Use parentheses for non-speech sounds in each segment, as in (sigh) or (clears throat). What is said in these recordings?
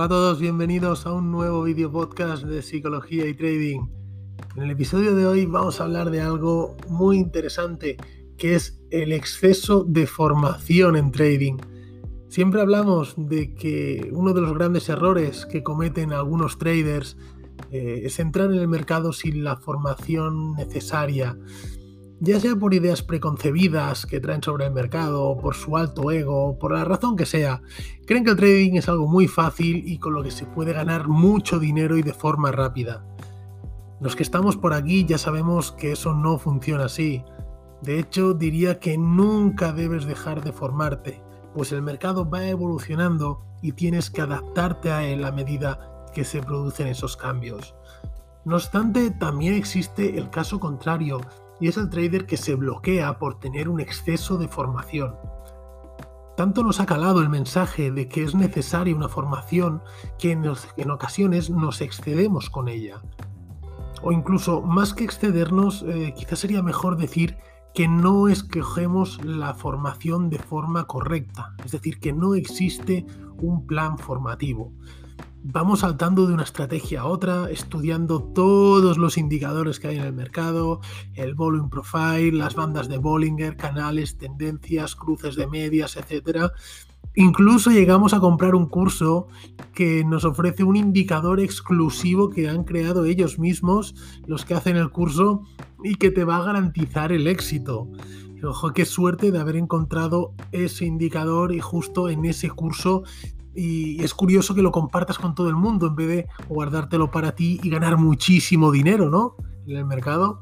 Hola a todos, bienvenidos a un nuevo video podcast de psicología y trading. En el episodio de hoy vamos a hablar de algo muy interesante, que es el exceso de formación en trading. Siempre hablamos de que uno de los grandes errores que cometen algunos traders eh, es entrar en el mercado sin la formación necesaria ya sea por ideas preconcebidas que traen sobre el mercado, por su alto ego, por la razón que sea, creen que el trading es algo muy fácil y con lo que se puede ganar mucho dinero y de forma rápida. Los que estamos por aquí ya sabemos que eso no funciona así. De hecho, diría que nunca debes dejar de formarte, pues el mercado va evolucionando y tienes que adaptarte a él a medida que se producen esos cambios. No obstante, también existe el caso contrario, y es el trader que se bloquea por tener un exceso de formación. Tanto nos ha calado el mensaje de que es necesaria una formación que en, ocasiones nos excedemos con ella. O incluso más que excedernos, eh, quizás sería mejor decir que no escogemos la formación de forma correcta, es decir, que no existe un plan formativo. Vamos saltando de una estrategia a otra, estudiando todos los indicadores que hay en el mercado, el volume profile, las bandas de Bollinger, canales, tendencias, cruces de medias, etc. Incluso llegamos a comprar un curso que nos ofrece un indicador exclusivo que han creado ellos mismos, los que hacen el curso, y que te va a garantizar el éxito. Ojo, qué suerte de haber encontrado ese indicador y justo en ese curso y es curioso que lo compartas con todo el mundo en vez de guardártelo para ti y ganar muchísimo dinero, ¿no? En el mercado.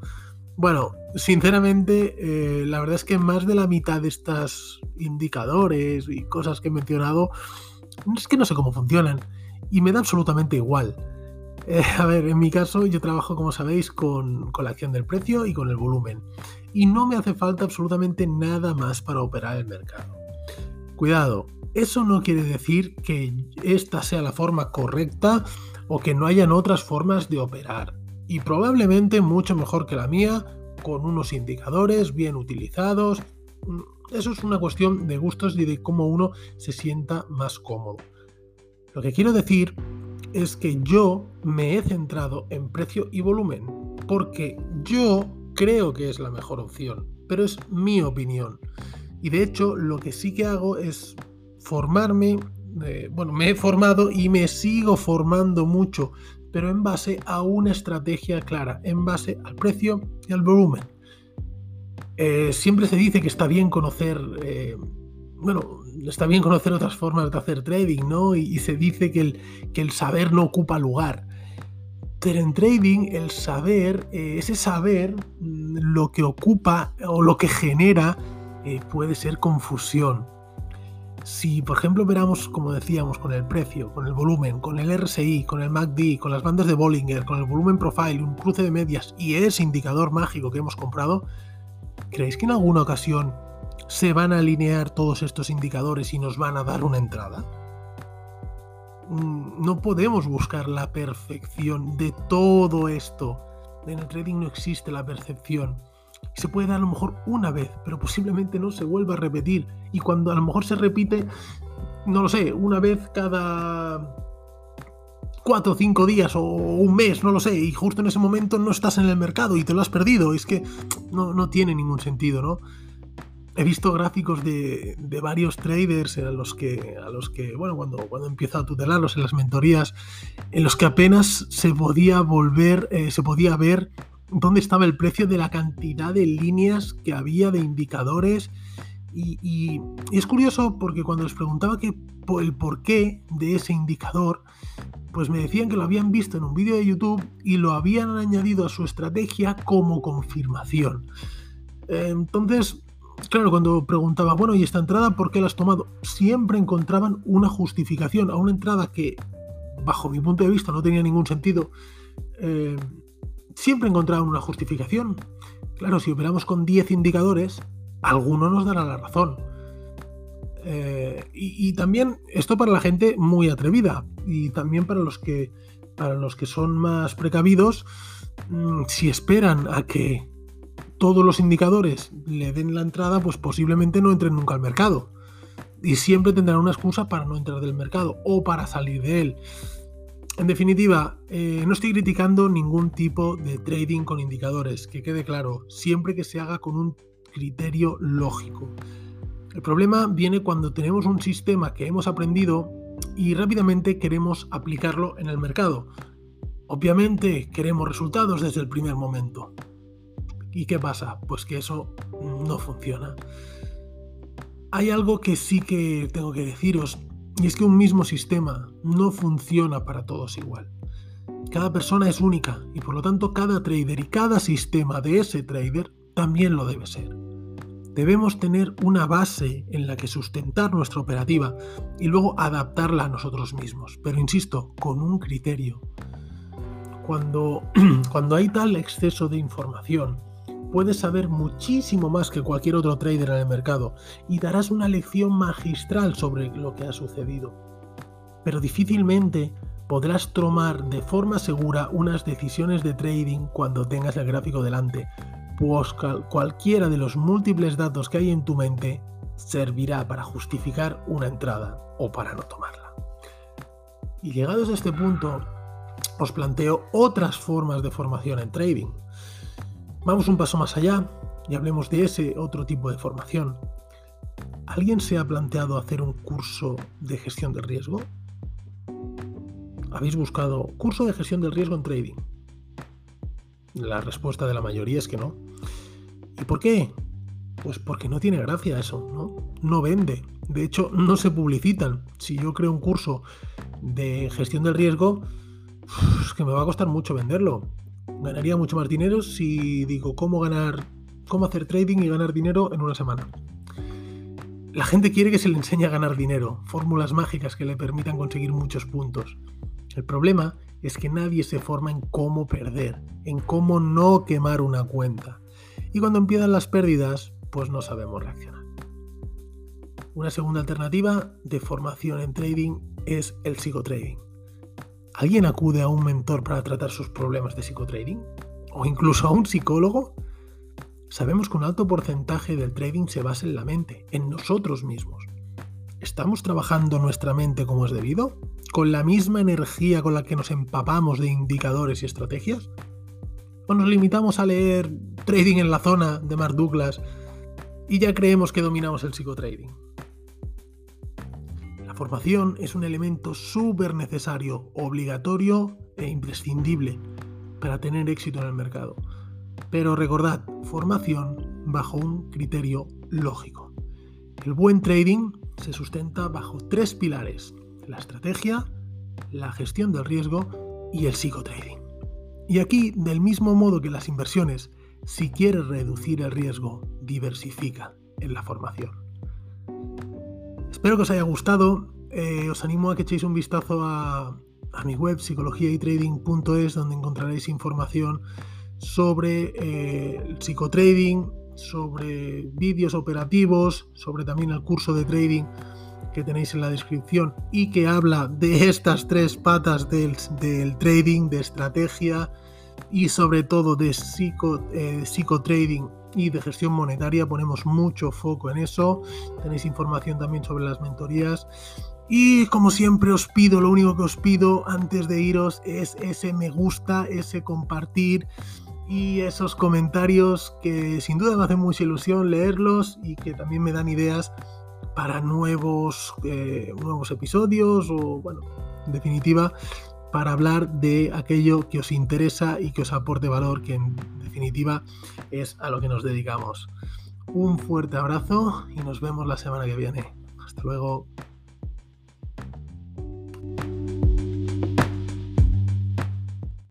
Bueno, sinceramente, eh, la verdad es que más de la mitad de estos indicadores y cosas que he mencionado es que no sé cómo funcionan y me da absolutamente igual. Eh, a ver, en mi caso yo trabajo, como sabéis, con, con la acción del precio y con el volumen y no me hace falta absolutamente nada más para operar el mercado. Cuidado, eso no quiere decir que esta sea la forma correcta o que no hayan otras formas de operar. Y probablemente mucho mejor que la mía, con unos indicadores bien utilizados. Eso es una cuestión de gustos y de cómo uno se sienta más cómodo. Lo que quiero decir es que yo me he centrado en precio y volumen porque yo creo que es la mejor opción, pero es mi opinión. Y de hecho lo que sí que hago es formarme, eh, bueno, me he formado y me sigo formando mucho, pero en base a una estrategia clara, en base al precio y al volumen. Eh, siempre se dice que está bien conocer, eh, bueno, está bien conocer otras formas de hacer trading, ¿no? Y, se dice que el, que el, saber no ocupa lugar. Pero en trading el saber, ese saber, mm, lo que ocupa o lo que genera puede ser confusión si, por ejemplo, veramos, como decíamos, con el precio, con el volumen, con el RSI, con el MACD, con las bandas de Bollinger, con el volumen profile, un cruce de medias y ese indicador mágico que hemos comprado, ¿creéis que en alguna ocasión se van a alinear todos estos indicadores y nos van a dar una entrada? Mm, no podemos buscar la perfección de todo esto. En el trading no existe la percepción se puede dar a lo mejor una vez, pero posiblemente no se vuelva a repetir. Y cuando a lo mejor se repite, no lo sé, una vez cada cuatro o cinco días o un mes, no lo sé, y justo en ese momento no estás en el mercado y te lo has perdido. Es que no, tiene ningún sentido, ¿no? He visto gráficos de, varios traders a los que, a los que bueno, cuando, cuando empiezo a tutelarlos en las mentorías, en los que apenas se podía volver, eh, se podía ver dónde estaba el precio de la cantidad de líneas que había de indicadores. Y, es curioso porque cuando les preguntaba que, el porqué de ese indicador, pues me decían que lo habían visto en un vídeo de YouTube y lo habían añadido a su estrategia como confirmación. Entonces, claro, cuando preguntaba, bueno, ¿y esta entrada por qué la has tomado? Siempre encontraban una justificación a una entrada que, bajo mi punto de vista, no tenía ningún sentido. Eh, siempre encontraban una justificación. Claro, si operamos con 10 indicadores, alguno nos dará la razón. Eh, y, también esto para la gente muy atrevida y también para los que, para los que son más precavidos, mm, si esperan a que todos los indicadores le den la entrada, pues posiblemente no entren nunca al mercado. y siempre tendrán una excusa para no entrar del mercado o para salir de él. En definitiva, eh, no estoy criticando ningún tipo de trading con indicadores, que quede claro, siempre que se haga con un criterio lógico. El problema viene cuando tenemos un sistema que hemos aprendido y rápidamente queremos aplicarlo en el mercado. Obviamente queremos resultados desde el primer momento. ¿Y qué pasa? Pues que eso no funciona. Hay algo que sí que tengo que deciros, y es que un mismo sistema no funciona para todos igual. Cada persona es única y por lo tanto cada trader y cada sistema de ese trader también lo debe ser. Debemos tener una base en la que sustentar nuestra operativa y luego adaptarla a nosotros mismos, pero insisto, con un criterio. Cuando, (clears throat) cuando hay tal exceso de información, puedes saber muchísimo más que cualquier otro trader en el mercado y darás una lección magistral sobre lo que ha sucedido. Pero difícilmente podrás tomar de forma segura unas decisiones de trading cuando tengas el gráfico delante, pues cualquiera de los múltiples datos que hay en tu mente servirá para justificar una entrada o para no tomarla. Y llegados a este punto, os planteo otras formas de formación en trading. Vamos un paso más allá y hablemos de ese otro tipo de formación. ¿Alguien se ha planteado hacer un curso de gestión del riesgo? ¿Habéis buscado curso de gestión del riesgo en trading? La respuesta de la mayoría es que no. ¿Y por qué? Pues porque no tiene gracia eso, ¿no? No vende. De hecho, no se publicitan. Si yo creo un curso de gestión del riesgo, es que me va a costar mucho venderlo. Ganaría mucho más dinero si digo cómo ganar, cómo hacer trading y ganar dinero en una semana. La gente quiere que se le enseñe a ganar dinero, fórmulas mágicas que le permitan conseguir muchos puntos. El problema es que nadie se forma en cómo perder, en cómo no quemar una cuenta. Y cuando empiezan las pérdidas, pues no sabemos reaccionar. Una segunda alternativa de formación en trading es el psicotrading. ¿Alguien acude a un mentor para tratar sus problemas de psicotrading? ¿O incluso a un psicólogo? Sabemos que un alto porcentaje del trading se basa en la mente, en nosotros mismos. ¿Estamos trabajando nuestra mente como es debido? ¿Con la misma energía con la que nos empapamos de indicadores y estrategias? ¿O nos limitamos a leer Trading en la zona de Mark Douglas y ya creemos que dominamos el psicotrading? Formación es un elemento súper necesario, obligatorio e imprescindible para tener éxito en el mercado. Pero recordad, formación bajo un criterio lógico. El buen trading se sustenta bajo tres pilares, la estrategia, la gestión del riesgo y el psicotrading. Y aquí, del mismo modo que las inversiones, si quieres reducir el riesgo, diversifica en la formación. Espero que os haya gustado. Eh, os animo a que echéis un vistazo a, mi web psicologiaytrading.es donde encontraréis información sobre eh, el psicotrading, sobre vídeos operativos, sobre también el curso de trading que tenéis en la descripción y que habla de estas tres patas del, trading, de estrategia y sobre todo de eh, psicotrading y de gestión monetaria. Ponemos mucho foco en eso. Tenéis información también sobre las mentorías. Y como siempre os pido, lo único que os pido antes de iros es ese me gusta, ese compartir y esos comentarios que sin duda me hacen mucha ilusión leerlos y que también me dan ideas para nuevos, eh, nuevos episodios o, bueno, en definitiva, para hablar de aquello que os interesa y que os aporte valor, que en definitiva es a lo que nos dedicamos. Un fuerte abrazo y nos vemos la semana que viene. Hasta luego.